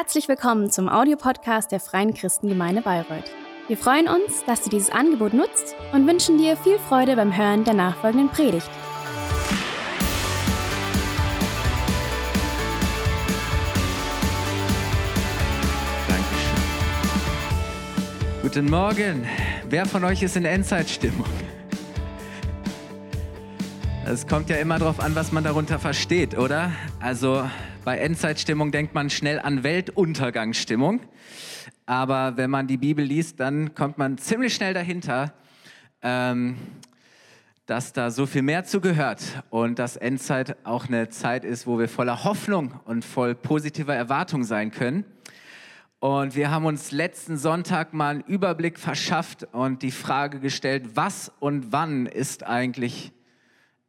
Herzlich willkommen zum Audiopodcast der Freien Christengemeinde Bayreuth. Wir freuen uns, dass du dieses Angebot nutzt und wünschen dir viel Freude beim Hören der nachfolgenden Predigt. Dankeschön. Guten Morgen. Wer von euch ist in Endzeitstimmung? Es kommt ja immer darauf an, was man darunter versteht, oder? Also bei Endzeitstimmung denkt man schnell an Weltuntergangsstimmung. Aber wenn man die Bibel liest, dann kommt man ziemlich schnell dahinter, ähm, dass da so viel mehr zugehört und dass Endzeit auch eine Zeit ist, wo wir voller Hoffnung und voll positiver Erwartung sein können. Und wir haben uns letzten Sonntag mal einen Überblick verschafft und die Frage gestellt, was und wann ist eigentlich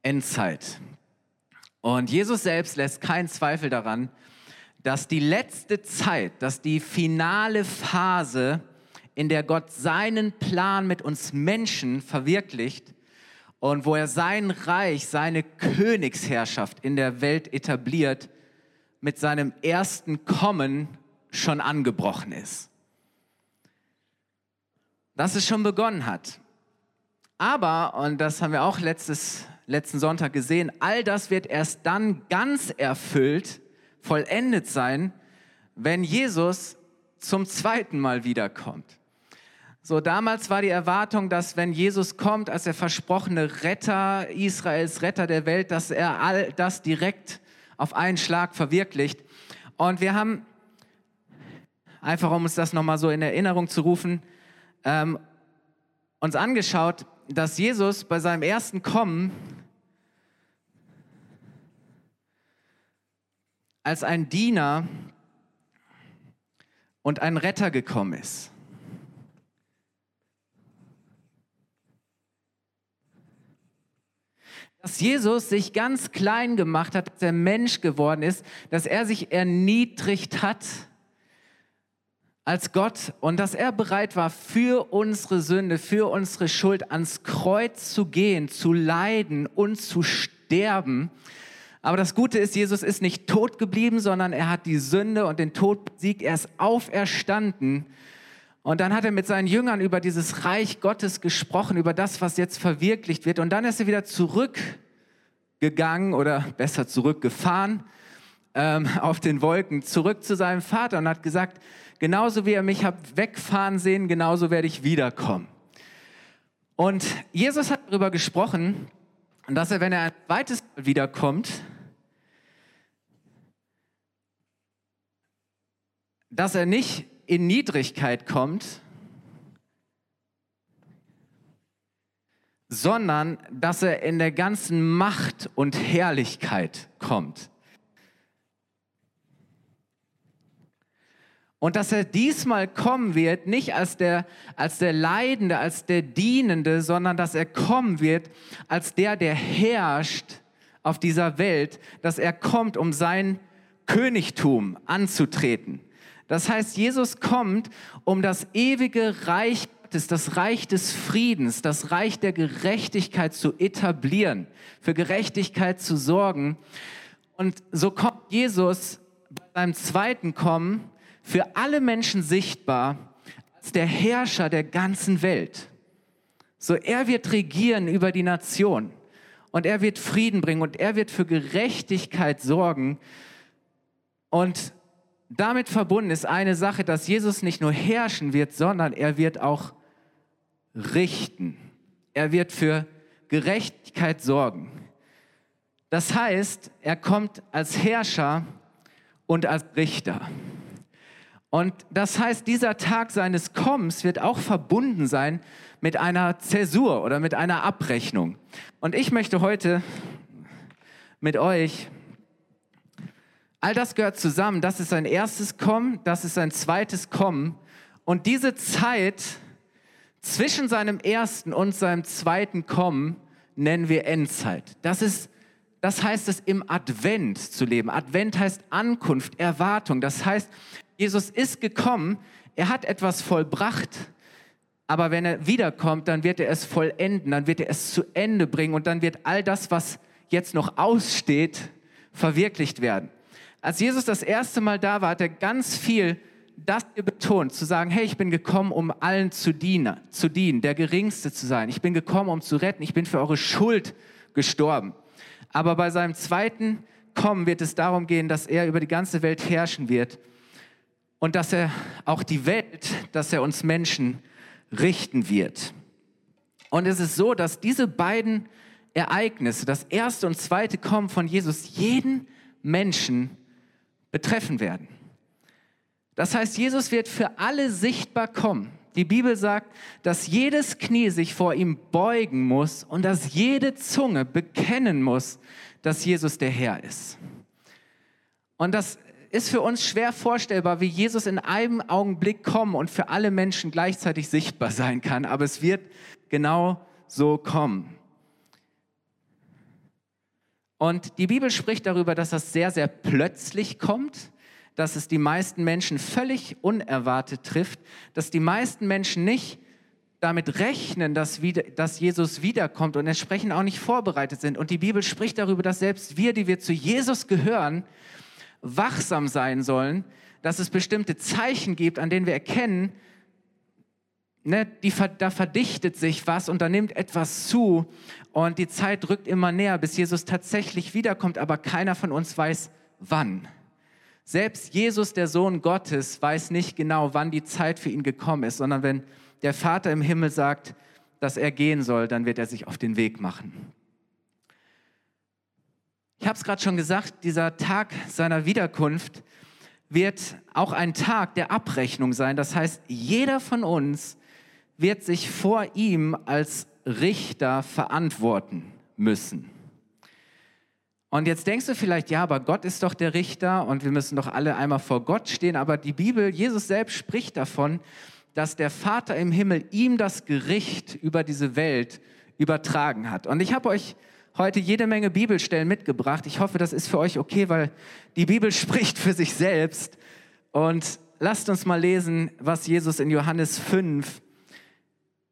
Endzeit. Und Jesus selbst lässt keinen Zweifel daran, dass die letzte Zeit, dass die finale Phase, in der Gott seinen Plan mit uns Menschen verwirklicht und wo er sein Reich, seine Königsherrschaft in der Welt etabliert, mit seinem ersten Kommen schon angebrochen ist. Dass es schon begonnen hat. Aber, und das haben wir auch letztes letzten Sonntag gesehen, all das wird erst dann ganz erfüllt, vollendet sein, wenn Jesus zum zweiten Mal wiederkommt. So, damals war die Erwartung, dass wenn Jesus kommt als der versprochene Retter Israels, Retter der Welt, dass er all das direkt auf einen Schlag verwirklicht. Und wir haben, einfach um uns das nochmal so in Erinnerung zu rufen, ähm, uns angeschaut, dass Jesus bei seinem ersten Kommen als ein Diener und ein Retter gekommen ist. Dass Jesus sich ganz klein gemacht hat, dass er Mensch geworden ist, dass er sich erniedrigt hat als Gott und dass er bereit war, für unsere Sünde, für unsere Schuld ans Kreuz zu gehen, zu leiden und zu sterben aber das Gute ist, Jesus ist nicht tot geblieben, sondern er hat die Sünde und den Tod besiegt. Er ist auferstanden. Und dann hat er mit seinen Jüngern über dieses Reich Gottes gesprochen, über das, was jetzt verwirklicht wird. Und dann ist er wieder zurückgegangen oder besser zurückgefahren ähm, auf den Wolken, zurück zu seinem Vater und hat gesagt, genauso wie er mich hat wegfahren sehen, genauso werde ich wiederkommen. Und Jesus hat darüber gesprochen, dass er, wenn er ein zweites Mal wiederkommt, dass er nicht in Niedrigkeit kommt, sondern dass er in der ganzen Macht und Herrlichkeit kommt. Und dass er diesmal kommen wird, nicht als der, als der Leidende, als der Dienende, sondern dass er kommen wird als der, der herrscht auf dieser Welt, dass er kommt, um sein Königtum anzutreten. Das heißt, Jesus kommt, um das ewige Reich Gottes, das Reich des Friedens, das Reich der Gerechtigkeit zu etablieren, für Gerechtigkeit zu sorgen. Und so kommt Jesus bei seinem zweiten Kommen für alle Menschen sichtbar als der Herrscher der ganzen Welt. So er wird regieren über die Nation und er wird Frieden bringen und er wird für Gerechtigkeit sorgen. Und damit verbunden ist eine Sache, dass Jesus nicht nur herrschen wird, sondern er wird auch richten. Er wird für Gerechtigkeit sorgen. Das heißt, er kommt als Herrscher und als Richter. Und das heißt, dieser Tag seines Kommens wird auch verbunden sein mit einer Zäsur oder mit einer Abrechnung. Und ich möchte heute mit euch All das gehört zusammen. Das ist sein erstes Kommen, das ist sein zweites Kommen. Und diese Zeit zwischen seinem ersten und seinem zweiten Kommen nennen wir Endzeit. Das ist das heißt es im Advent zu leben. Advent heißt Ankunft, Erwartung. Das heißt, Jesus ist gekommen, er hat etwas vollbracht, aber wenn er wiederkommt, dann wird er es vollenden, dann wird er es zu Ende bringen und dann wird all das, was jetzt noch aussteht, verwirklicht werden. Als Jesus das erste Mal da war, hat er ganz viel das betont, zu sagen, hey, ich bin gekommen, um allen zu dienen, zu dienen, der Geringste zu sein. Ich bin gekommen, um zu retten. Ich bin für eure Schuld gestorben. Aber bei seinem zweiten Kommen wird es darum gehen, dass er über die ganze Welt herrschen wird und dass er auch die Welt, dass er uns Menschen richten wird. Und es ist so, dass diese beiden Ereignisse, das erste und zweite Kommen von Jesus, jeden Menschen betreffen werden. Das heißt, Jesus wird für alle sichtbar kommen. Die Bibel sagt, dass jedes Knie sich vor ihm beugen muss und dass jede Zunge bekennen muss, dass Jesus der Herr ist. Und das ist für uns schwer vorstellbar, wie Jesus in einem Augenblick kommen und für alle Menschen gleichzeitig sichtbar sein kann, aber es wird genau so kommen. Und die Bibel spricht darüber, dass das sehr, sehr plötzlich kommt, dass es die meisten Menschen völlig unerwartet trifft, dass die meisten Menschen nicht damit rechnen, dass, wieder, dass Jesus wiederkommt und entsprechend auch nicht vorbereitet sind. Und die Bibel spricht darüber, dass selbst wir, die wir zu Jesus gehören, wachsam sein sollen, dass es bestimmte Zeichen gibt, an denen wir erkennen, ne, die, da verdichtet sich was und da nimmt etwas zu und die Zeit rückt immer näher, bis Jesus tatsächlich wiederkommt, aber keiner von uns weiß, wann. Selbst Jesus, der Sohn Gottes, weiß nicht genau, wann die Zeit für ihn gekommen ist, sondern wenn der Vater im Himmel sagt, dass er gehen soll, dann wird er sich auf den Weg machen. Ich habe es gerade schon gesagt, dieser Tag seiner Wiederkunft wird auch ein Tag der Abrechnung sein. Das heißt, jeder von uns wird sich vor ihm als Richter verantworten müssen. Und jetzt denkst du vielleicht, ja, aber Gott ist doch der Richter und wir müssen doch alle einmal vor Gott stehen. Aber die Bibel, Jesus selbst spricht davon, dass der Vater im Himmel ihm das Gericht über diese Welt übertragen hat. Und ich habe euch heute jede Menge Bibelstellen mitgebracht. Ich hoffe, das ist für euch okay, weil die Bibel spricht für sich selbst. Und lasst uns mal lesen, was Jesus in Johannes 5,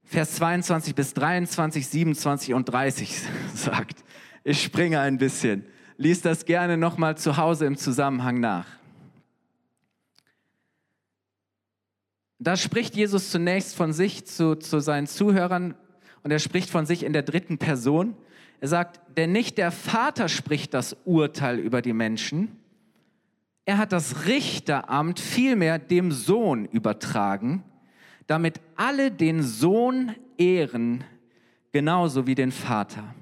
Vers 22 bis 23, 27 und 30 sagt. Ich springe ein bisschen. Lies das gerne nochmal zu Hause im Zusammenhang nach. Da spricht Jesus zunächst von sich zu, zu seinen Zuhörern und er spricht von sich in der dritten Person. Er sagt, denn nicht der Vater spricht das Urteil über die Menschen, er hat das Richteramt vielmehr dem Sohn übertragen, damit alle den Sohn ehren, genauso wie den Vater.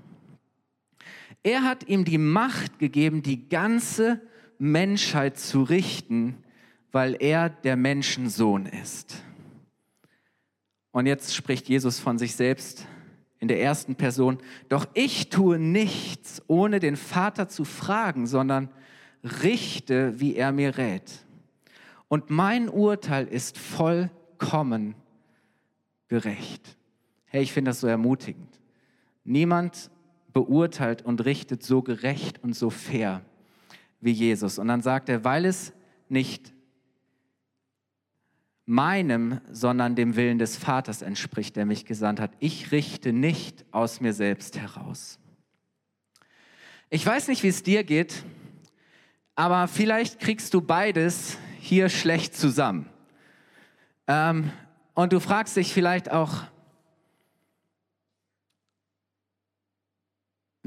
Er hat ihm die Macht gegeben, die ganze Menschheit zu richten, weil er der Menschensohn ist. Und jetzt spricht Jesus von sich selbst in der ersten Person, doch ich tue nichts, ohne den Vater zu fragen, sondern richte, wie er mir rät. Und mein Urteil ist vollkommen gerecht. Hey, ich finde das so ermutigend. Niemand beurteilt und richtet so gerecht und so fair wie Jesus. Und dann sagt er, weil es nicht meinem, sondern dem Willen des Vaters entspricht, der mich gesandt hat. Ich richte nicht aus mir selbst heraus. Ich weiß nicht, wie es dir geht, aber vielleicht kriegst du beides hier schlecht zusammen. Ähm, und du fragst dich vielleicht auch,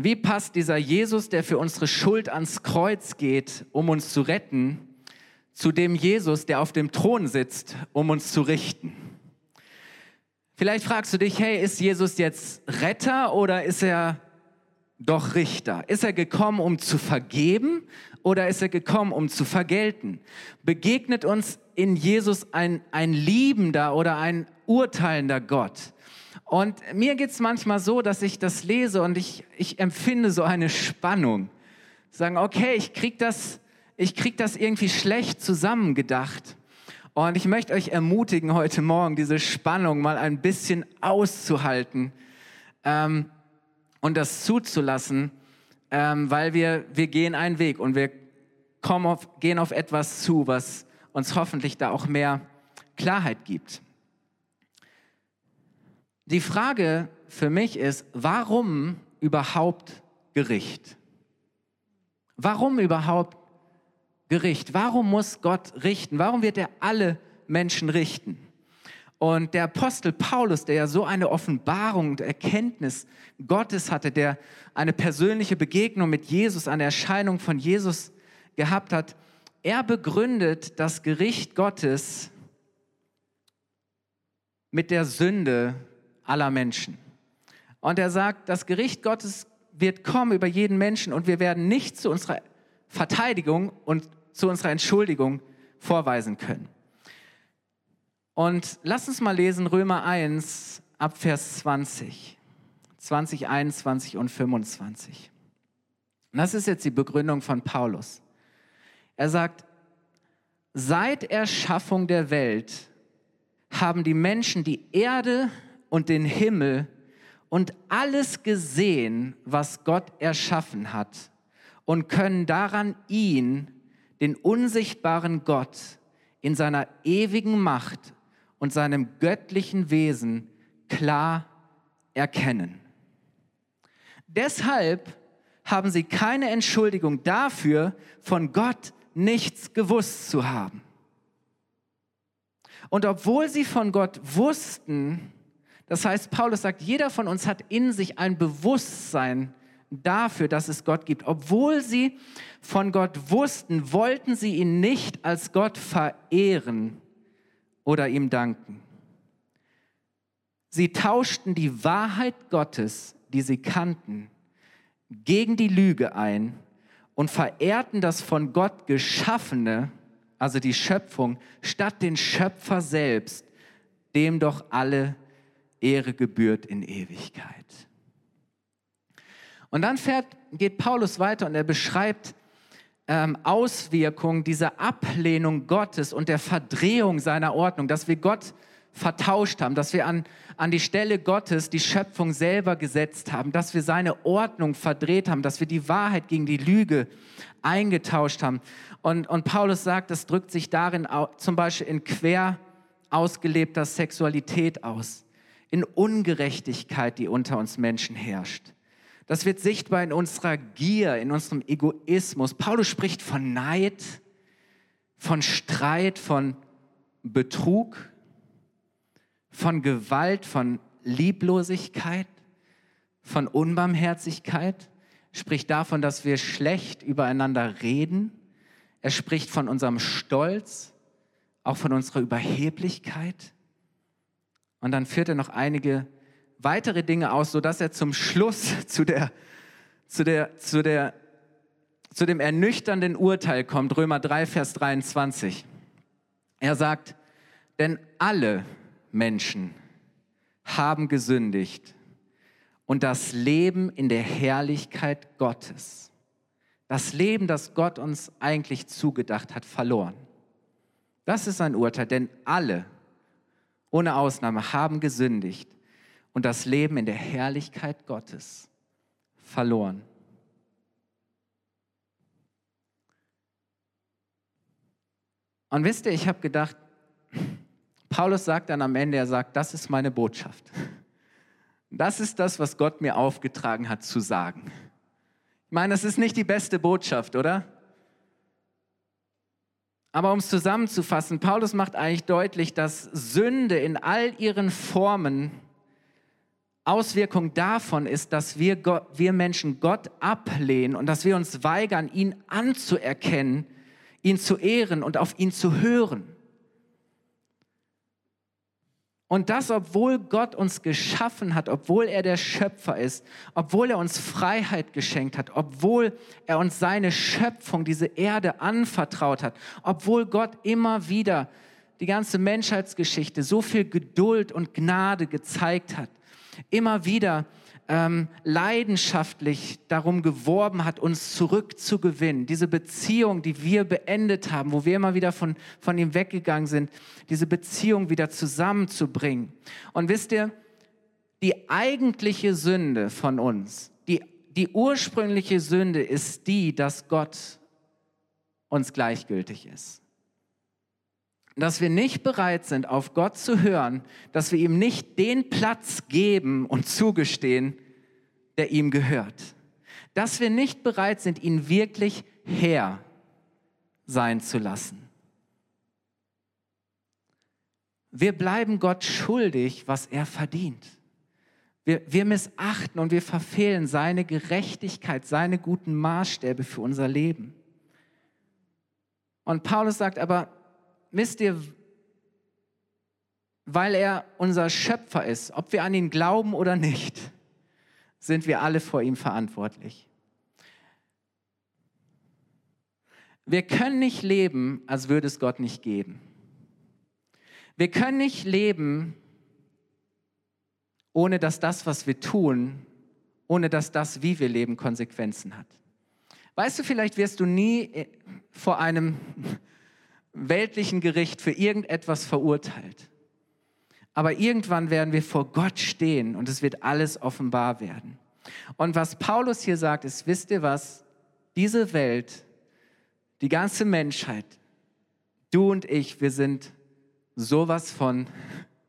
Wie passt dieser Jesus, der für unsere Schuld ans Kreuz geht, um uns zu retten, zu dem Jesus, der auf dem Thron sitzt, um uns zu richten? Vielleicht fragst du dich, hey, ist Jesus jetzt Retter oder ist er doch Richter? Ist er gekommen, um zu vergeben oder ist er gekommen, um zu vergelten? Begegnet uns in Jesus ein, ein liebender oder ein urteilender Gott? Und mir geht es manchmal so, dass ich das lese und ich, ich empfinde so eine Spannung. Sagen, okay, ich krieg das, ich krieg das irgendwie schlecht zusammengedacht. Und ich möchte euch ermutigen, heute Morgen diese Spannung mal ein bisschen auszuhalten ähm, und das zuzulassen, ähm, weil wir, wir gehen einen Weg und wir kommen auf, gehen auf etwas zu, was uns hoffentlich da auch mehr Klarheit gibt. Die Frage für mich ist, warum überhaupt Gericht? Warum überhaupt Gericht? Warum muss Gott richten? Warum wird er alle Menschen richten? Und der Apostel Paulus, der ja so eine Offenbarung und Erkenntnis Gottes hatte, der eine persönliche Begegnung mit Jesus, eine Erscheinung von Jesus gehabt hat, er begründet das Gericht Gottes mit der Sünde aller Menschen. Und er sagt, das Gericht Gottes wird kommen über jeden Menschen und wir werden nicht zu unserer Verteidigung und zu unserer Entschuldigung vorweisen können. Und lass uns mal lesen Römer 1 ab Vers 20, 20, 21 und 25. Und das ist jetzt die Begründung von Paulus. Er sagt, seit Erschaffung der Welt haben die Menschen die Erde und den Himmel und alles gesehen, was Gott erschaffen hat und können daran ihn, den unsichtbaren Gott, in seiner ewigen Macht und seinem göttlichen Wesen klar erkennen. Deshalb haben sie keine Entschuldigung dafür, von Gott nichts gewusst zu haben. Und obwohl sie von Gott wussten, das heißt, Paulus sagt, jeder von uns hat in sich ein Bewusstsein dafür, dass es Gott gibt. Obwohl sie von Gott wussten, wollten sie ihn nicht als Gott verehren, oder ihm danken. Sie tauschten die Wahrheit Gottes, die sie kannten, gegen die Lüge ein und verehrten das von Gott geschaffene, also die Schöpfung, statt den Schöpfer selbst, dem doch alle Ehre gebührt in Ewigkeit. Und dann fährt, geht Paulus weiter und er beschreibt ähm, Auswirkung dieser Ablehnung Gottes und der Verdrehung seiner Ordnung, dass wir Gott vertauscht haben, dass wir an, an die Stelle Gottes die Schöpfung selber gesetzt haben, dass wir seine Ordnung verdreht haben, dass wir die Wahrheit gegen die Lüge eingetauscht haben. Und, und Paulus sagt, das drückt sich darin zum Beispiel in quer ausgelebter Sexualität aus, in Ungerechtigkeit, die unter uns Menschen herrscht. Das wird sichtbar in unserer Gier, in unserem Egoismus. Paulus spricht von Neid, von Streit, von Betrug, von Gewalt, von Lieblosigkeit, von Unbarmherzigkeit, spricht davon, dass wir schlecht übereinander reden. Er spricht von unserem Stolz, auch von unserer Überheblichkeit. Und dann führt er noch einige weitere Dinge aus, sodass er zum Schluss zu, der, zu, der, zu, der, zu dem ernüchternden Urteil kommt, Römer 3, Vers 23. Er sagt, denn alle Menschen haben gesündigt und das Leben in der Herrlichkeit Gottes, das Leben, das Gott uns eigentlich zugedacht hat, verloren. Das ist ein Urteil, denn alle, ohne Ausnahme, haben gesündigt und das Leben in der Herrlichkeit Gottes verloren. Und wisst ihr, ich habe gedacht, Paulus sagt dann am Ende, er sagt, das ist meine Botschaft. Das ist das, was Gott mir aufgetragen hat zu sagen. Ich meine, das ist nicht die beste Botschaft, oder? Aber um es zusammenzufassen, Paulus macht eigentlich deutlich, dass Sünde in all ihren Formen Auswirkung davon ist, dass wir, Gott, wir Menschen Gott ablehnen und dass wir uns weigern, ihn anzuerkennen, ihn zu ehren und auf ihn zu hören. Und das, obwohl Gott uns geschaffen hat, obwohl er der Schöpfer ist, obwohl er uns Freiheit geschenkt hat, obwohl er uns seine Schöpfung, diese Erde anvertraut hat, obwohl Gott immer wieder die ganze Menschheitsgeschichte so viel Geduld und Gnade gezeigt hat immer wieder ähm, leidenschaftlich darum geworben hat, uns zurückzugewinnen. Diese Beziehung, die wir beendet haben, wo wir immer wieder von, von ihm weggegangen sind, diese Beziehung wieder zusammenzubringen. Und wisst ihr, die eigentliche Sünde von uns, die, die ursprüngliche Sünde ist die, dass Gott uns gleichgültig ist dass wir nicht bereit sind, auf Gott zu hören, dass wir ihm nicht den Platz geben und zugestehen, der ihm gehört. Dass wir nicht bereit sind, ihn wirklich Herr, sein zu lassen. Wir bleiben Gott schuldig, was er verdient. Wir, wir missachten und wir verfehlen seine Gerechtigkeit, seine guten Maßstäbe für unser Leben. Und Paulus sagt aber, wisst ihr, weil er unser Schöpfer ist, ob wir an ihn glauben oder nicht, sind wir alle vor ihm verantwortlich. Wir können nicht leben, als würde es Gott nicht geben. Wir können nicht leben, ohne dass das, was wir tun, ohne dass das, wie wir leben, Konsequenzen hat. Weißt du, vielleicht wirst du nie äh, vor einem weltlichen Gericht für irgendetwas verurteilt. Aber irgendwann werden wir vor Gott stehen und es wird alles offenbar werden. Und was Paulus hier sagt, ist, wisst ihr was? Diese Welt, die ganze Menschheit, du und ich, wir sind sowas von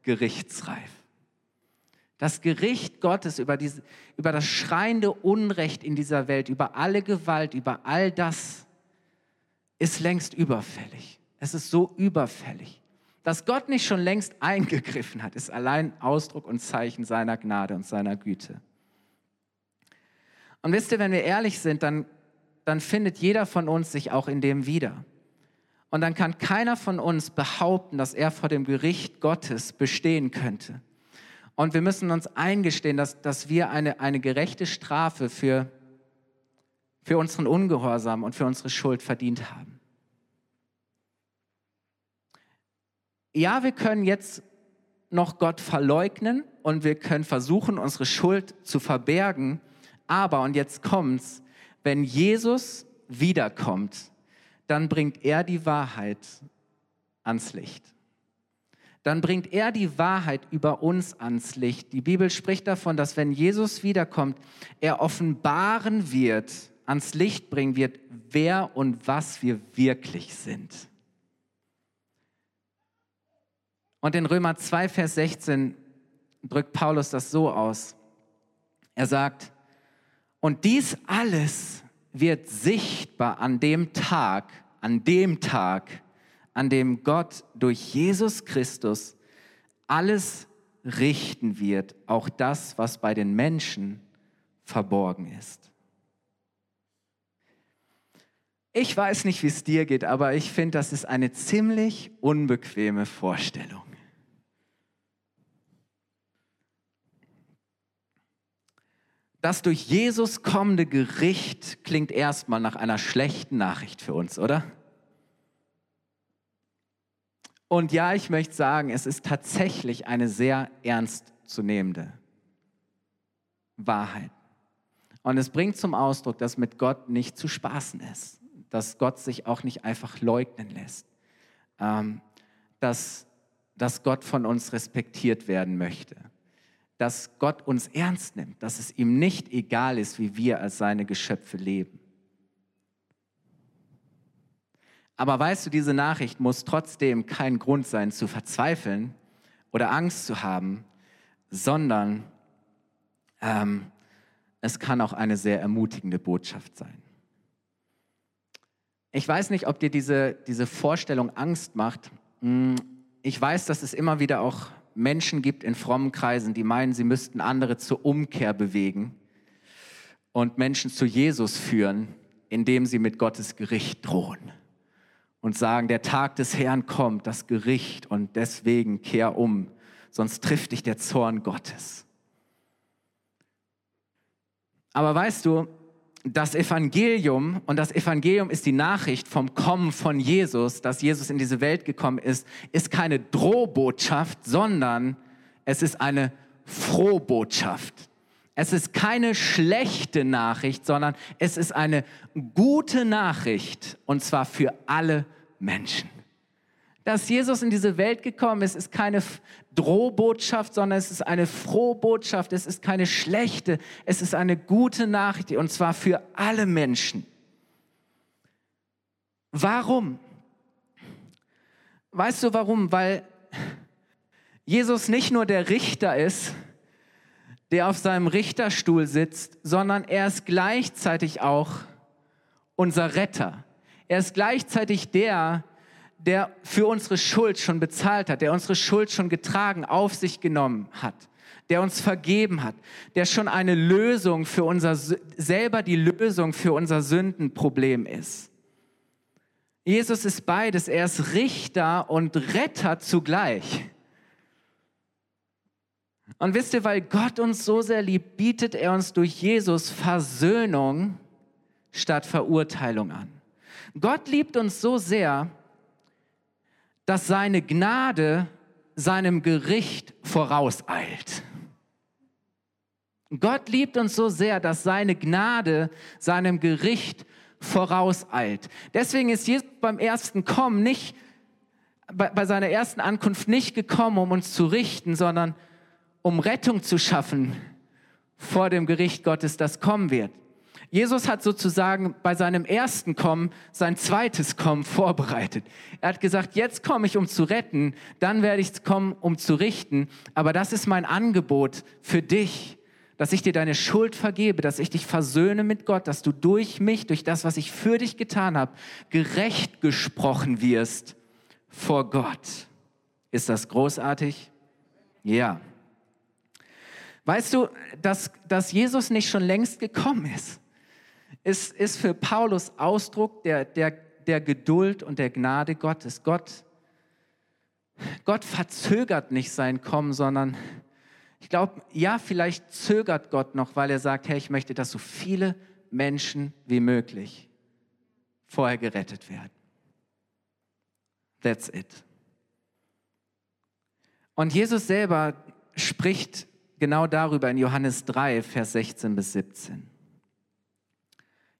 gerichtsreif. Das Gericht Gottes über, diese, über das schreiende Unrecht in dieser Welt, über alle Gewalt, über all das, ist längst überfällig. Es ist so überfällig. Dass Gott nicht schon längst eingegriffen hat, ist allein Ausdruck und Zeichen seiner Gnade und seiner Güte. Und wisst ihr, wenn wir ehrlich sind, dann, dann findet jeder von uns sich auch in dem wieder. Und dann kann keiner von uns behaupten, dass er vor dem Gericht Gottes bestehen könnte. Und wir müssen uns eingestehen, dass, dass wir eine, eine gerechte Strafe für, für unseren Ungehorsam und für unsere Schuld verdient haben. Ja, wir können jetzt noch Gott verleugnen und wir können versuchen, unsere Schuld zu verbergen. Aber, und jetzt kommt's, wenn Jesus wiederkommt, dann bringt er die Wahrheit ans Licht. Dann bringt er die Wahrheit über uns ans Licht. Die Bibel spricht davon, dass wenn Jesus wiederkommt, er offenbaren wird, ans Licht bringen wird, wer und was wir wirklich sind. Und in Römer 2, Vers 16 drückt Paulus das so aus. Er sagt, und dies alles wird sichtbar an dem Tag, an dem Tag, an dem Gott durch Jesus Christus alles richten wird, auch das, was bei den Menschen verborgen ist. Ich weiß nicht, wie es dir geht, aber ich finde, das ist eine ziemlich unbequeme Vorstellung. Das durch Jesus kommende Gericht klingt erstmal nach einer schlechten Nachricht für uns, oder? Und ja, ich möchte sagen, es ist tatsächlich eine sehr ernstzunehmende Wahrheit. Und es bringt zum Ausdruck, dass mit Gott nicht zu spaßen ist, dass Gott sich auch nicht einfach leugnen lässt, ähm, dass, dass Gott von uns respektiert werden möchte dass Gott uns ernst nimmt, dass es ihm nicht egal ist, wie wir als seine Geschöpfe leben. Aber weißt du, diese Nachricht muss trotzdem kein Grund sein zu verzweifeln oder Angst zu haben, sondern ähm, es kann auch eine sehr ermutigende Botschaft sein. Ich weiß nicht, ob dir diese, diese Vorstellung Angst macht. Hm, ich weiß, dass es immer wieder auch Menschen gibt in frommen Kreisen, die meinen, sie müssten andere zur Umkehr bewegen und Menschen zu Jesus führen, indem sie mit Gottes Gericht drohen und sagen, der Tag des Herrn kommt, das Gericht und deswegen kehr um, sonst trifft dich der Zorn Gottes. Aber weißt du, das Evangelium, und das Evangelium ist die Nachricht vom Kommen von Jesus, dass Jesus in diese Welt gekommen ist, ist keine Drohbotschaft, sondern es ist eine Frohbotschaft. Es ist keine schlechte Nachricht, sondern es ist eine gute Nachricht, und zwar für alle Menschen dass Jesus in diese Welt gekommen ist, ist keine Drohbotschaft, sondern es ist eine Frohbotschaft. Es ist keine schlechte, es ist eine gute Nachricht und zwar für alle Menschen. Warum? Weißt du warum? Weil Jesus nicht nur der Richter ist, der auf seinem Richterstuhl sitzt, sondern er ist gleichzeitig auch unser Retter. Er ist gleichzeitig der, der für unsere Schuld schon bezahlt hat, der unsere Schuld schon getragen, auf sich genommen hat, der uns vergeben hat, der schon eine Lösung für unser, selber die Lösung für unser Sündenproblem ist. Jesus ist beides. Er ist Richter und Retter zugleich. Und wisst ihr, weil Gott uns so sehr liebt, bietet er uns durch Jesus Versöhnung statt Verurteilung an. Gott liebt uns so sehr, dass seine Gnade seinem Gericht vorauseilt. Gott liebt uns so sehr, dass seine Gnade seinem Gericht vorauseilt. Deswegen ist Jesus beim ersten Kommen nicht, bei, bei seiner ersten Ankunft nicht gekommen, um uns zu richten, sondern um Rettung zu schaffen vor dem Gericht Gottes, das kommen wird. Jesus hat sozusagen bei seinem ersten Kommen sein zweites Kommen vorbereitet. Er hat gesagt, jetzt komme ich, um zu retten, dann werde ich kommen, um zu richten. Aber das ist mein Angebot für dich dass ich dir deine Schuld vergebe, dass ich dich versöhne mit Gott, dass du durch mich, durch das, was ich für dich getan habe, gerecht gesprochen wirst vor Gott. Ist das großartig? Ja. Weißt du, dass, dass Jesus nicht schon längst gekommen ist, ist, ist für Paulus Ausdruck der, der, der Geduld und der Gnade Gottes. Gott, Gott verzögert nicht sein Kommen, sondern ich glaube, ja, vielleicht zögert Gott noch, weil er sagt, hey, ich möchte, dass so viele Menschen wie möglich vorher gerettet werden. That's it. Und Jesus selber spricht genau darüber in Johannes 3, Vers 16 bis 17.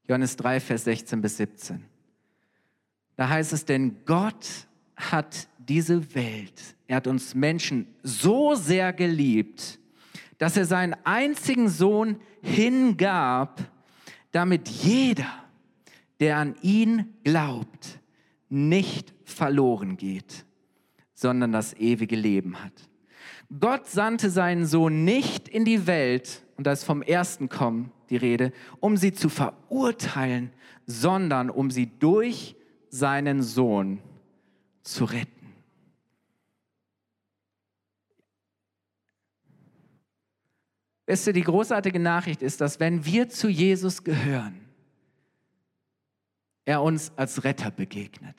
Johannes 3, Vers 16 bis 17. Da heißt es, denn Gott hat diese Welt, er hat uns Menschen so sehr geliebt, dass er seinen einzigen Sohn hingab, damit jeder, der an ihn glaubt, nicht verloren geht, sondern das ewige Leben hat. Gott sandte seinen Sohn nicht in die Welt, und da ist vom ersten Kommen die Rede, um sie zu verurteilen, sondern um sie durch seinen Sohn zu retten. Wisst ihr, die großartige Nachricht ist, dass wenn wir zu Jesus gehören, er uns als Retter begegnet.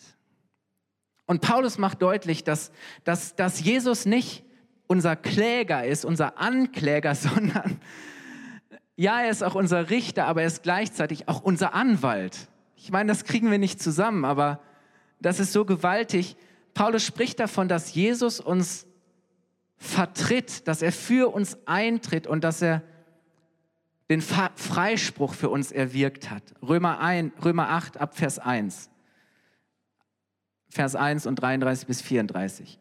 Und Paulus macht deutlich, dass, dass, dass Jesus nicht unser Kläger ist, unser Ankläger, sondern ja, er ist auch unser Richter, aber er ist gleichzeitig auch unser Anwalt. Ich meine, das kriegen wir nicht zusammen, aber das ist so gewaltig. Paulus spricht davon, dass Jesus uns vertritt, dass er für uns eintritt und dass er den Freispruch für uns erwirkt hat. Römer, 1, Römer 8 ab Vers 1. Vers 1 und 33 bis 34.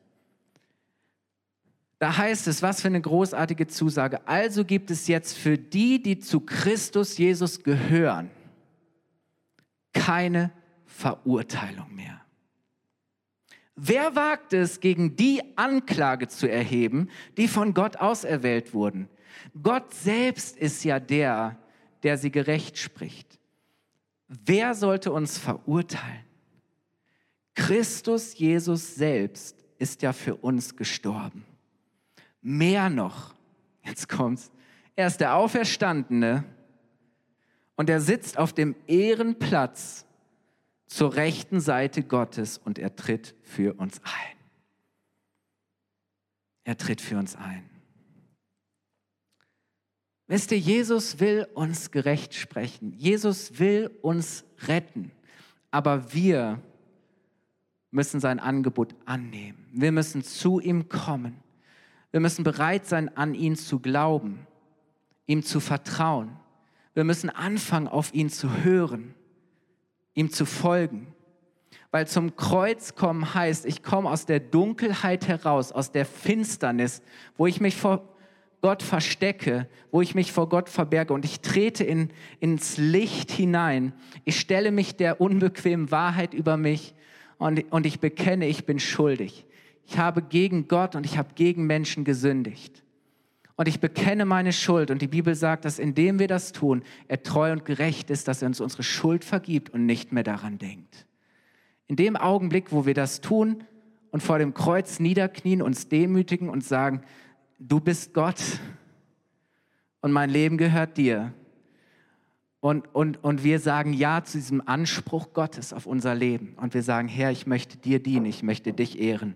Da heißt es, was für eine großartige Zusage. Also gibt es jetzt für die, die zu Christus Jesus gehören, keine Verurteilung mehr. Wer wagt es, gegen die Anklage zu erheben, die von Gott auserwählt wurden? Gott selbst ist ja der, der sie gerecht spricht. Wer sollte uns verurteilen? Christus Jesus selbst ist ja für uns gestorben. Mehr noch, jetzt kommt's, er ist der Auferstandene und er sitzt auf dem Ehrenplatz zur rechten Seite Gottes und er tritt für uns ein. Er tritt für uns ein. Wisst ihr, Jesus will uns gerecht sprechen. Jesus will uns retten. Aber wir müssen sein Angebot annehmen. Wir müssen zu ihm kommen. Wir müssen bereit sein, an ihn zu glauben, ihm zu vertrauen. Wir müssen anfangen, auf ihn zu hören ihm zu folgen. Weil zum Kreuz kommen heißt, ich komme aus der Dunkelheit heraus, aus der Finsternis, wo ich mich vor Gott verstecke, wo ich mich vor Gott verberge und ich trete in, ins Licht hinein. Ich stelle mich der unbequemen Wahrheit über mich und, und ich bekenne, ich bin schuldig. Ich habe gegen Gott und ich habe gegen Menschen gesündigt und ich bekenne meine Schuld. Und die Bibel sagt, dass indem wir das tun, er treu und gerecht ist, dass er uns unsere Schuld vergibt und nicht mehr daran denkt. In dem Augenblick, wo wir das tun und vor dem Kreuz niederknien, uns demütigen und sagen, du bist Gott und mein Leben gehört dir. Und, und, und wir sagen Ja zu diesem Anspruch Gottes auf unser Leben. Und wir sagen, Herr, ich möchte dir dienen, ich möchte dich ehren.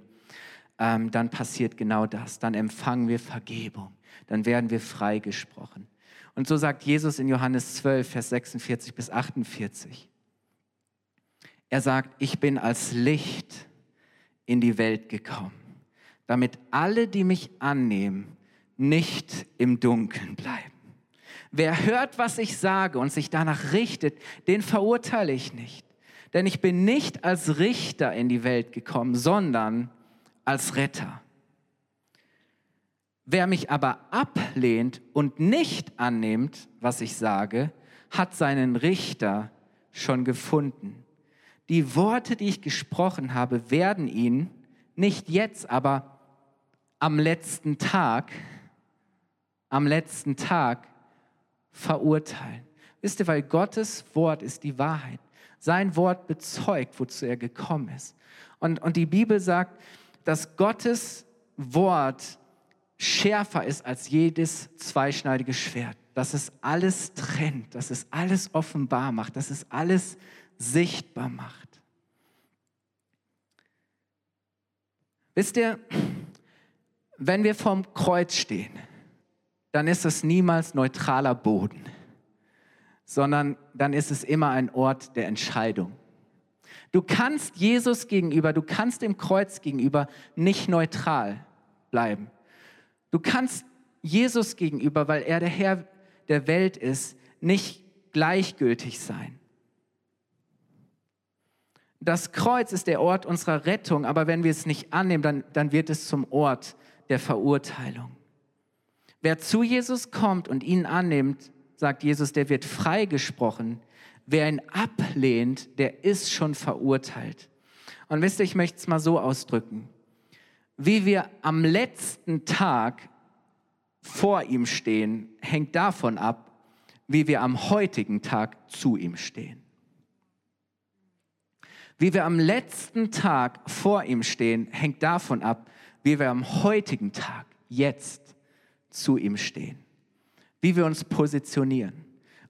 Ähm, dann passiert genau das. Dann empfangen wir Vergebung. Dann werden wir freigesprochen. Und so sagt Jesus in Johannes 12, Vers 46 bis 48. Er sagt, ich bin als Licht in die Welt gekommen, damit alle, die mich annehmen, nicht im Dunkeln bleiben. Wer hört, was ich sage und sich danach richtet, den verurteile ich nicht. Denn ich bin nicht als Richter in die Welt gekommen, sondern als Retter. Wer mich aber ablehnt und nicht annimmt, was ich sage, hat seinen Richter schon gefunden. Die Worte, die ich gesprochen habe, werden ihn nicht jetzt, aber am letzten Tag, am letzten Tag verurteilen. Wisst ihr, weil Gottes Wort ist die Wahrheit. Sein Wort bezeugt, wozu er gekommen ist. Und, und die Bibel sagt, dass Gottes Wort schärfer ist als jedes zweischneidige Schwert. Dass es alles trennt, dass es alles offenbar macht, dass es alles sichtbar macht. Wisst ihr, wenn wir vorm Kreuz stehen, dann ist es niemals neutraler Boden, sondern dann ist es immer ein Ort der Entscheidung. Du kannst Jesus gegenüber, du kannst dem Kreuz gegenüber nicht neutral bleiben. Du kannst Jesus gegenüber, weil er der Herr der Welt ist, nicht gleichgültig sein. Das Kreuz ist der Ort unserer Rettung, aber wenn wir es nicht annehmen, dann, dann wird es zum Ort der Verurteilung. Wer zu Jesus kommt und ihn annimmt, sagt Jesus, der wird freigesprochen. Wer ihn ablehnt, der ist schon verurteilt. Und wisst ihr, ich möchte es mal so ausdrücken. Wie wir am letzten Tag vor ihm stehen, hängt davon ab, wie wir am heutigen Tag zu ihm stehen. Wie wir am letzten Tag vor ihm stehen, hängt davon ab, wie wir am heutigen Tag, jetzt, zu ihm stehen. Wie wir uns positionieren.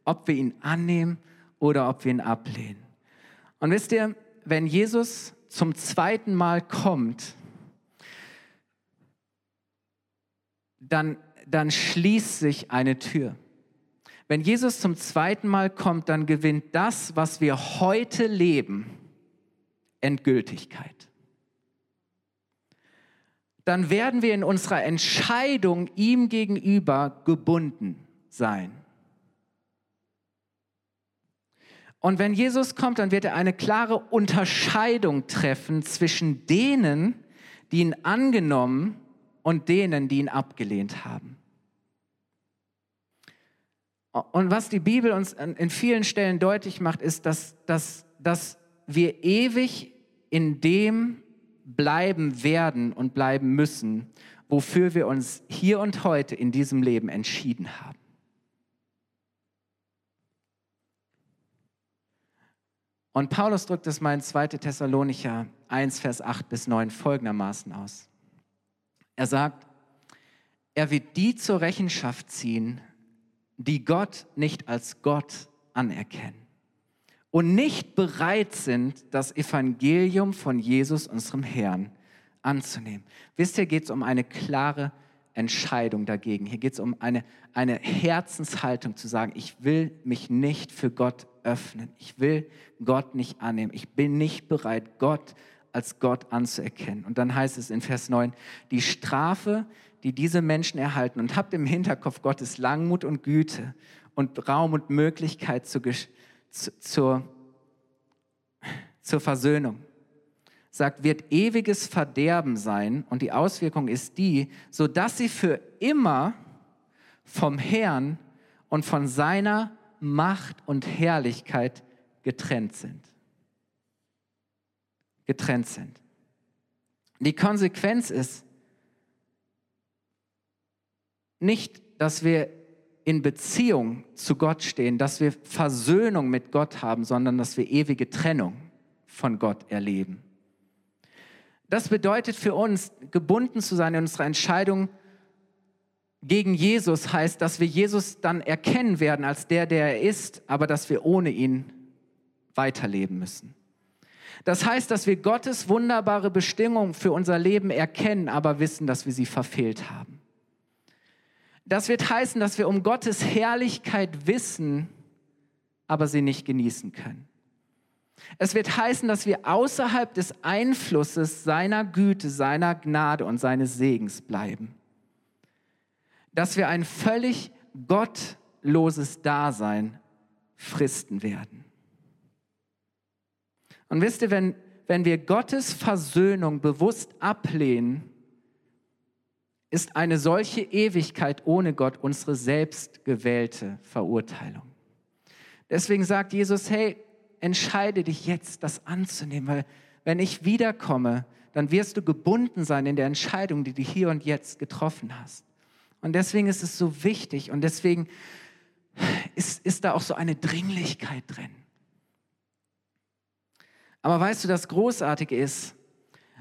Ob wir ihn annehmen oder ob wir ihn ablehnen. Und wisst ihr, wenn Jesus zum zweiten Mal kommt, dann, dann schließt sich eine Tür. Wenn Jesus zum zweiten Mal kommt, dann gewinnt das, was wir heute leben, Endgültigkeit dann werden wir in unserer Entscheidung ihm gegenüber gebunden sein. Und wenn Jesus kommt, dann wird er eine klare Unterscheidung treffen zwischen denen, die ihn angenommen und denen, die ihn abgelehnt haben. Und was die Bibel uns in vielen Stellen deutlich macht, ist, dass, dass, dass wir ewig in dem bleiben werden und bleiben müssen, wofür wir uns hier und heute in diesem Leben entschieden haben. Und Paulus drückt es mal in 2. Thessalonicher 1, Vers 8 bis 9 folgendermaßen aus. Er sagt, er wird die zur Rechenschaft ziehen, die Gott nicht als Gott anerkennen und nicht bereit sind, das Evangelium von Jesus, unserem Herrn, anzunehmen. Wisst ihr, geht es um eine klare Entscheidung dagegen. Hier geht es um eine, eine Herzenshaltung zu sagen, ich will mich nicht für Gott öffnen. Ich will Gott nicht annehmen. Ich bin nicht bereit, Gott als Gott anzuerkennen. Und dann heißt es in Vers 9, die Strafe, die diese Menschen erhalten, und habt im Hinterkopf Gottes Langmut und Güte und Raum und Möglichkeit zur, zur, zur Versöhnung. Sagt, wird ewiges Verderben sein und die Auswirkung ist die, so dass sie für immer vom Herrn und von seiner Macht und Herrlichkeit getrennt sind. Getrennt sind. Die Konsequenz ist nicht, dass wir in Beziehung zu Gott stehen, dass wir Versöhnung mit Gott haben, sondern dass wir ewige Trennung von Gott erleben. Das bedeutet für uns, gebunden zu sein in unserer Entscheidung gegen Jesus, heißt, dass wir Jesus dann erkennen werden als der, der er ist, aber dass wir ohne ihn weiterleben müssen. Das heißt, dass wir Gottes wunderbare Bestimmung für unser Leben erkennen, aber wissen, dass wir sie verfehlt haben. Das wird heißen, dass wir um Gottes Herrlichkeit wissen, aber sie nicht genießen können. Es wird heißen, dass wir außerhalb des Einflusses seiner Güte, seiner Gnade und seines Segens bleiben. Dass wir ein völlig gottloses Dasein fristen werden. Und wisst ihr, wenn, wenn wir Gottes Versöhnung bewusst ablehnen, ist eine solche Ewigkeit ohne Gott unsere selbstgewählte Verurteilung. Deswegen sagt Jesus, hey, entscheide dich jetzt, das anzunehmen, weil wenn ich wiederkomme, dann wirst du gebunden sein in der Entscheidung, die du hier und jetzt getroffen hast. Und deswegen ist es so wichtig und deswegen ist, ist da auch so eine Dringlichkeit drin. Aber weißt du, das Großartige ist,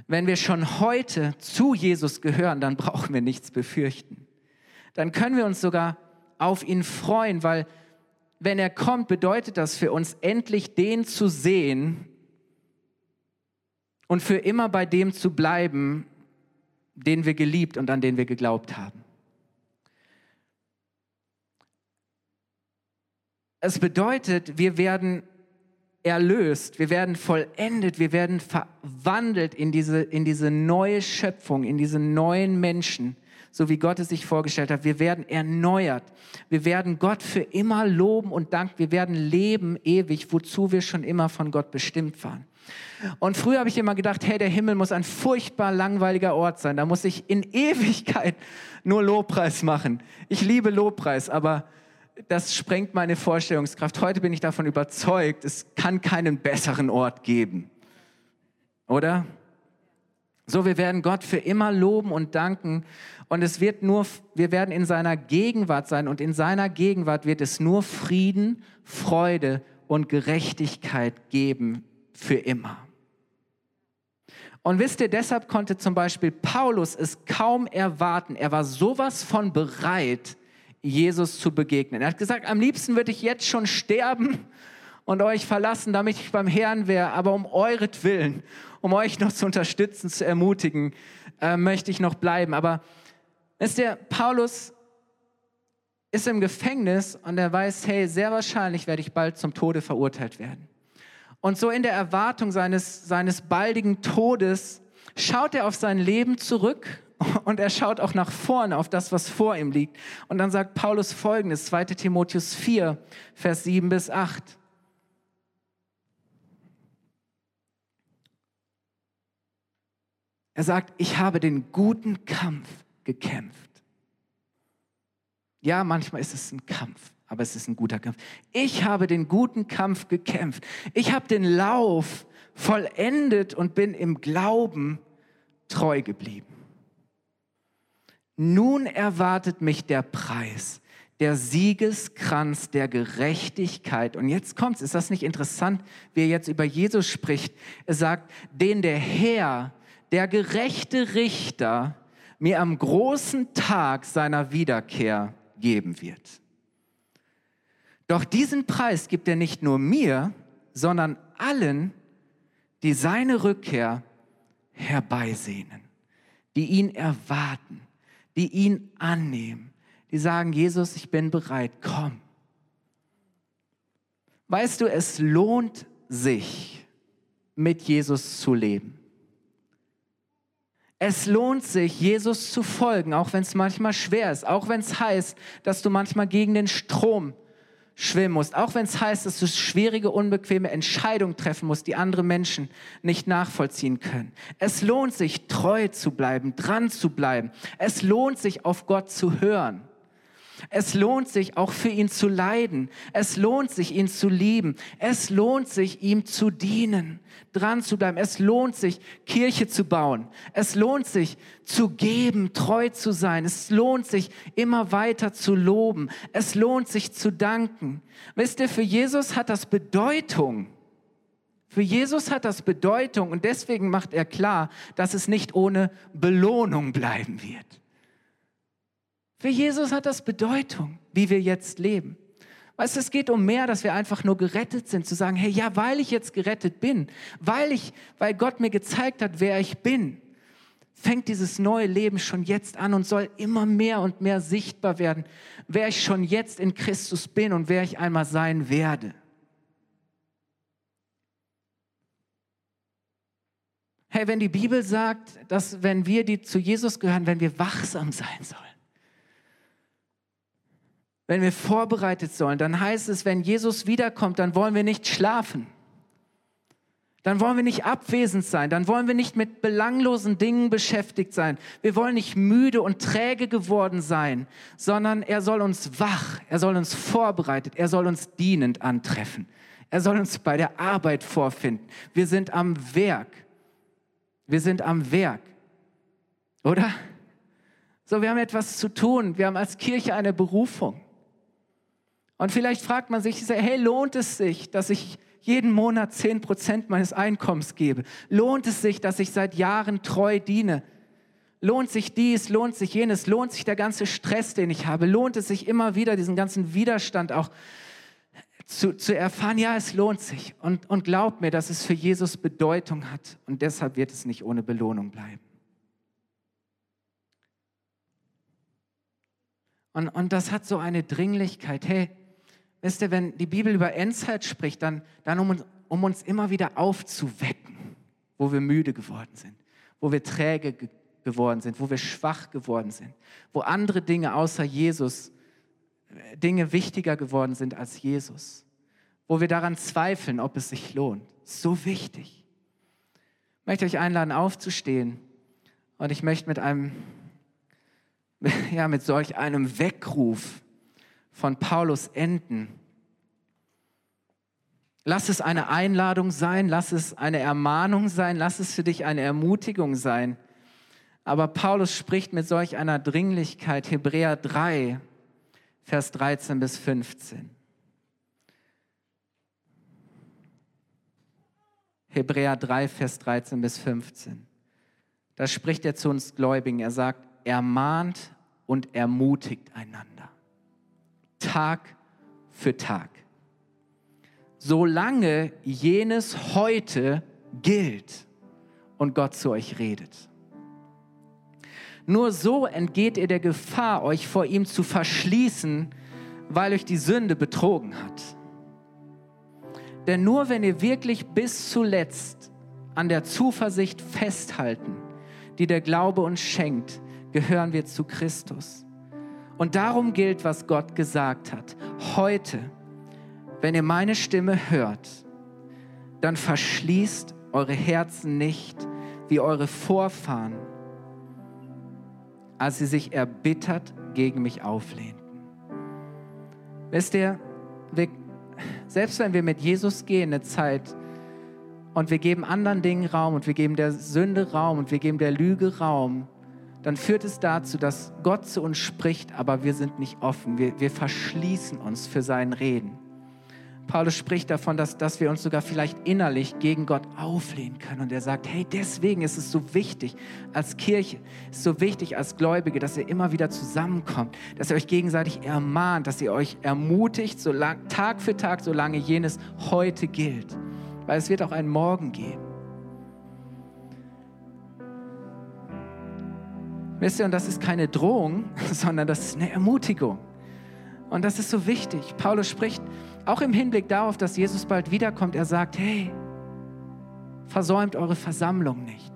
wenn wir schon heute zu Jesus gehören, dann brauchen wir nichts befürchten. Dann können wir uns sogar auf ihn freuen, weil wenn er kommt, bedeutet das für uns endlich den zu sehen und für immer bei dem zu bleiben, den wir geliebt und an den wir geglaubt haben. Es bedeutet, wir werden erlöst, wir werden vollendet, wir werden verwandelt in diese, in diese neue Schöpfung, in diese neuen Menschen, so wie Gott es sich vorgestellt hat. Wir werden erneuert. Wir werden Gott für immer loben und danken. Wir werden leben ewig, wozu wir schon immer von Gott bestimmt waren. Und früher habe ich immer gedacht, hey, der Himmel muss ein furchtbar langweiliger Ort sein. Da muss ich in Ewigkeit nur Lobpreis machen. Ich liebe Lobpreis, aber das sprengt meine Vorstellungskraft. Heute bin ich davon überzeugt, es kann keinen besseren Ort geben. Oder? So, wir werden Gott für immer loben und danken. Und es wird nur, wir werden in seiner Gegenwart sein und in seiner Gegenwart wird es nur Frieden, Freude und Gerechtigkeit geben für immer. Und wisst ihr, deshalb konnte zum Beispiel Paulus es kaum erwarten. Er war sowas von bereit, Jesus zu begegnen. Er hat gesagt, am liebsten würde ich jetzt schon sterben und euch verlassen, damit ich beim Herrn wäre, aber um euretwillen, um euch noch zu unterstützen, zu ermutigen, äh, möchte ich noch bleiben. Aber ist der Paulus ist im Gefängnis und er weiß, hey, sehr wahrscheinlich werde ich bald zum Tode verurteilt werden. Und so in der Erwartung seines, seines baldigen Todes schaut er auf sein Leben zurück und er schaut auch nach vorne auf das, was vor ihm liegt. Und dann sagt Paulus folgendes, 2 Timotheus 4, Vers 7 bis 8. Er sagt, ich habe den guten Kampf gekämpft. Ja, manchmal ist es ein Kampf, aber es ist ein guter Kampf. Ich habe den guten Kampf gekämpft. Ich habe den Lauf vollendet und bin im Glauben treu geblieben. Nun erwartet mich der Preis, der Siegeskranz der Gerechtigkeit. Und jetzt kommt's, ist das nicht interessant, wie er jetzt über Jesus spricht? Er sagt, den der Herr, der gerechte Richter, mir am großen Tag seiner Wiederkehr geben wird. Doch diesen Preis gibt er nicht nur mir, sondern allen, die seine Rückkehr herbeisehnen, die ihn erwarten die ihn annehmen, die sagen, Jesus, ich bin bereit, komm. Weißt du, es lohnt sich, mit Jesus zu leben. Es lohnt sich, Jesus zu folgen, auch wenn es manchmal schwer ist, auch wenn es heißt, dass du manchmal gegen den Strom schwimmen musst, auch wenn es heißt, dass du schwierige, unbequeme Entscheidungen treffen musst, die andere Menschen nicht nachvollziehen können. Es lohnt sich, treu zu bleiben, dran zu bleiben. Es lohnt sich, auf Gott zu hören. Es lohnt sich auch für ihn zu leiden. Es lohnt sich, ihn zu lieben. Es lohnt sich, ihm zu dienen, dran zu bleiben. Es lohnt sich, Kirche zu bauen. Es lohnt sich, zu geben, treu zu sein. Es lohnt sich, immer weiter zu loben. Es lohnt sich, zu danken. Wisst ihr, für Jesus hat das Bedeutung. Für Jesus hat das Bedeutung und deswegen macht er klar, dass es nicht ohne Belohnung bleiben wird. Für Jesus hat das Bedeutung, wie wir jetzt leben. Weißt du, es geht um mehr, dass wir einfach nur gerettet sind, zu sagen, hey, ja, weil ich jetzt gerettet bin, weil ich, weil Gott mir gezeigt hat, wer ich bin, fängt dieses neue Leben schon jetzt an und soll immer mehr und mehr sichtbar werden, wer ich schon jetzt in Christus bin und wer ich einmal sein werde. Hey, wenn die Bibel sagt, dass wenn wir, die zu Jesus gehören, wenn wir wachsam sein sollen, wenn wir vorbereitet sollen, dann heißt es, wenn Jesus wiederkommt, dann wollen wir nicht schlafen. Dann wollen wir nicht abwesend sein, dann wollen wir nicht mit belanglosen Dingen beschäftigt sein. Wir wollen nicht müde und träge geworden sein, sondern er soll uns wach, er soll uns vorbereitet, er soll uns dienend antreffen. Er soll uns bei der Arbeit vorfinden. Wir sind am Werk. Wir sind am Werk. Oder? So, wir haben etwas zu tun. Wir haben als Kirche eine Berufung. Und vielleicht fragt man sich, hey, lohnt es sich, dass ich jeden Monat 10 Prozent meines Einkommens gebe? Lohnt es sich, dass ich seit Jahren treu diene? Lohnt sich dies, lohnt sich jenes, lohnt sich der ganze Stress, den ich habe? Lohnt es sich immer wieder, diesen ganzen Widerstand auch zu, zu erfahren, ja, es lohnt sich. Und, und glaubt mir, dass es für Jesus Bedeutung hat. Und deshalb wird es nicht ohne Belohnung bleiben. Und, und das hat so eine Dringlichkeit. Hey, wisst ihr, wenn die Bibel über Endzeit spricht, dann, dann um, um uns immer wieder aufzuwecken, wo wir müde geworden sind, wo wir träge ge geworden sind, wo wir schwach geworden sind, wo andere Dinge außer Jesus Dinge wichtiger geworden sind als Jesus, wo wir daran zweifeln, ob es sich lohnt. So wichtig. Ich möchte euch einladen, aufzustehen und ich möchte mit einem, ja, mit solch einem Weckruf von Paulus enden. Lass es eine Einladung sein, lass es eine Ermahnung sein, lass es für dich eine Ermutigung sein. Aber Paulus spricht mit solch einer Dringlichkeit, Hebräer 3, Vers 13 bis 15. Hebräer 3, Vers 13 bis 15. Da spricht er zu uns Gläubigen. Er sagt, ermahnt und ermutigt einander. Tag für Tag. Solange jenes heute gilt und Gott zu euch redet. Nur so entgeht ihr der Gefahr, euch vor ihm zu verschließen, weil euch die Sünde betrogen hat. Denn nur wenn ihr wirklich bis zuletzt an der Zuversicht festhalten, die der Glaube uns schenkt, gehören wir zu Christus. Und darum gilt, was Gott gesagt hat. Heute, wenn ihr meine Stimme hört, dann verschließt eure Herzen nicht wie eure Vorfahren als sie sich erbittert gegen mich auflehnten. Wisst ihr, wir, selbst wenn wir mit Jesus gehen eine Zeit und wir geben anderen Dingen Raum und wir geben der Sünde Raum und wir geben der Lüge Raum, dann führt es dazu, dass Gott zu uns spricht, aber wir sind nicht offen. Wir, wir verschließen uns für sein Reden. Paulus spricht davon, dass, dass wir uns sogar vielleicht innerlich gegen Gott auflehnen können. Und er sagt, hey, deswegen ist es so wichtig als Kirche, ist so wichtig als Gläubige, dass ihr immer wieder zusammenkommt, dass ihr euch gegenseitig ermahnt, dass ihr euch ermutigt, so lang, Tag für Tag, solange jenes heute gilt. Weil es wird auch einen Morgen geben. Wisst ihr, und das ist keine Drohung, sondern das ist eine Ermutigung. Und das ist so wichtig. Paulus spricht auch im Hinblick darauf, dass Jesus bald wiederkommt, er sagt, hey, versäumt eure Versammlung nicht.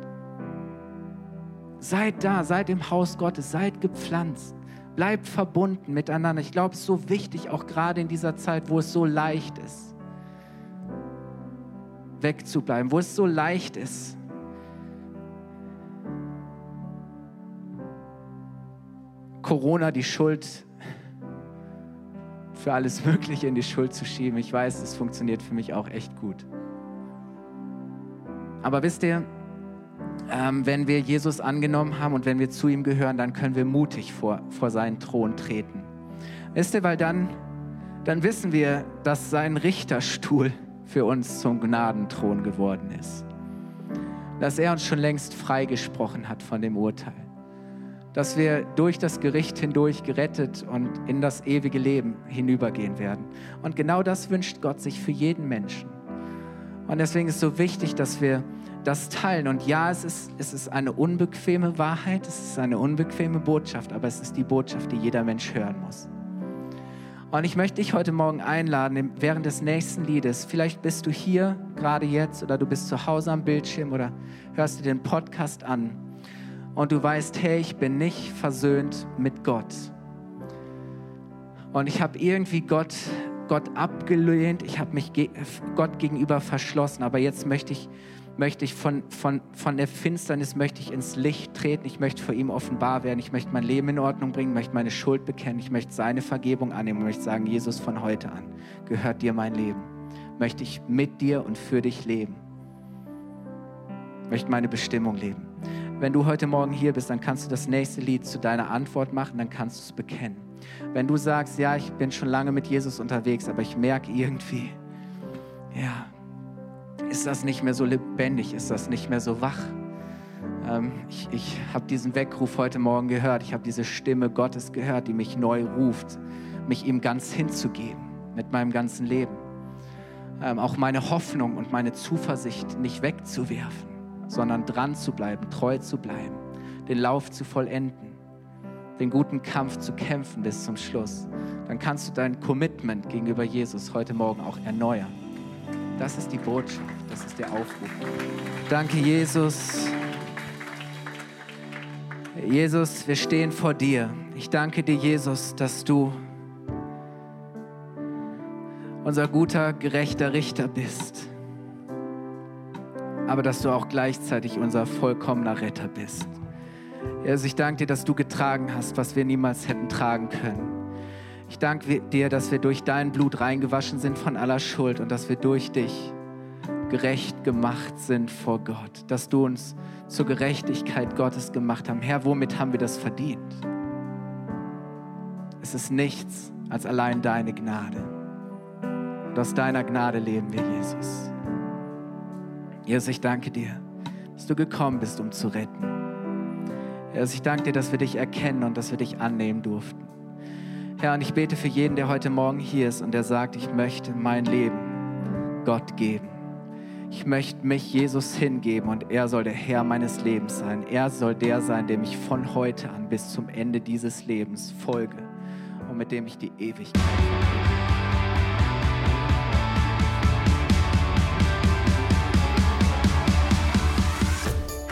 Seid da, seid im Haus Gottes, seid gepflanzt, bleibt verbunden miteinander. Ich glaube, es ist so wichtig, auch gerade in dieser Zeit, wo es so leicht ist, wegzubleiben, wo es so leicht ist, Corona die Schuld für alles Mögliche in die Schuld zu schieben. Ich weiß, es funktioniert für mich auch echt gut. Aber wisst ihr, ähm, wenn wir Jesus angenommen haben und wenn wir zu ihm gehören, dann können wir mutig vor, vor seinen Thron treten. Wisst ihr, weil dann, dann wissen wir, dass sein Richterstuhl für uns zum Gnadenthron geworden ist. Dass er uns schon längst freigesprochen hat von dem Urteil. Dass wir durch das Gericht hindurch gerettet und in das ewige Leben hinübergehen werden. Und genau das wünscht Gott sich für jeden Menschen. Und deswegen ist es so wichtig, dass wir das teilen. Und ja, es ist, es ist eine unbequeme Wahrheit, es ist eine unbequeme Botschaft, aber es ist die Botschaft, die jeder Mensch hören muss. Und ich möchte dich heute Morgen einladen, während des nächsten Liedes, vielleicht bist du hier gerade jetzt oder du bist zu Hause am Bildschirm oder hörst dir den Podcast an und du weißt, hey, ich bin nicht versöhnt mit Gott. Und ich habe irgendwie Gott, Gott abgelehnt, ich habe mich Gott gegenüber verschlossen, aber jetzt möchte ich möchte ich von, von, von der Finsternis möchte ich ins Licht treten, ich möchte vor ihm offenbar werden, ich möchte mein Leben in Ordnung bringen, möchte meine Schuld bekennen, ich möchte seine Vergebung annehmen, möchte sagen, Jesus, von heute an gehört dir mein Leben. Möchte ich mit dir und für dich leben. Möchte meine Bestimmung leben. Wenn du heute Morgen hier bist, dann kannst du das nächste Lied zu deiner Antwort machen, dann kannst du es bekennen. Wenn du sagst, ja, ich bin schon lange mit Jesus unterwegs, aber ich merke irgendwie, ja, ist das nicht mehr so lebendig, ist das nicht mehr so wach. Ähm, ich ich habe diesen Weckruf heute Morgen gehört, ich habe diese Stimme Gottes gehört, die mich neu ruft, mich ihm ganz hinzugeben mit meinem ganzen Leben. Ähm, auch meine Hoffnung und meine Zuversicht nicht wegzuwerfen, sondern dran zu bleiben, treu zu bleiben, den Lauf zu vollenden, den guten Kampf zu kämpfen bis zum Schluss. Dann kannst du dein Commitment gegenüber Jesus heute Morgen auch erneuern. Das ist die Botschaft, das ist der Aufruf. Danke, Jesus. Jesus, wir stehen vor dir. Ich danke dir, Jesus, dass du unser guter, gerechter Richter bist, aber dass du auch gleichzeitig unser vollkommener Retter bist. Jesus, ich danke dir, dass du getragen hast, was wir niemals hätten tragen können. Ich danke dir, dass wir durch dein Blut reingewaschen sind von aller Schuld und dass wir durch dich gerecht gemacht sind vor Gott, dass du uns zur Gerechtigkeit Gottes gemacht hast. Herr, womit haben wir das verdient? Es ist nichts als allein deine Gnade. Und aus deiner Gnade leben wir, Jesus. Jesus, ich danke dir, dass du gekommen bist, um zu retten. Jesus, ich danke dir, dass wir dich erkennen und dass wir dich annehmen durften. Herr, und ich bete für jeden, der heute Morgen hier ist und der sagt, ich möchte mein Leben Gott geben. Ich möchte mich Jesus hingeben und er soll der Herr meines Lebens sein. Er soll der sein, dem ich von heute an bis zum Ende dieses Lebens folge und mit dem ich die Ewigkeit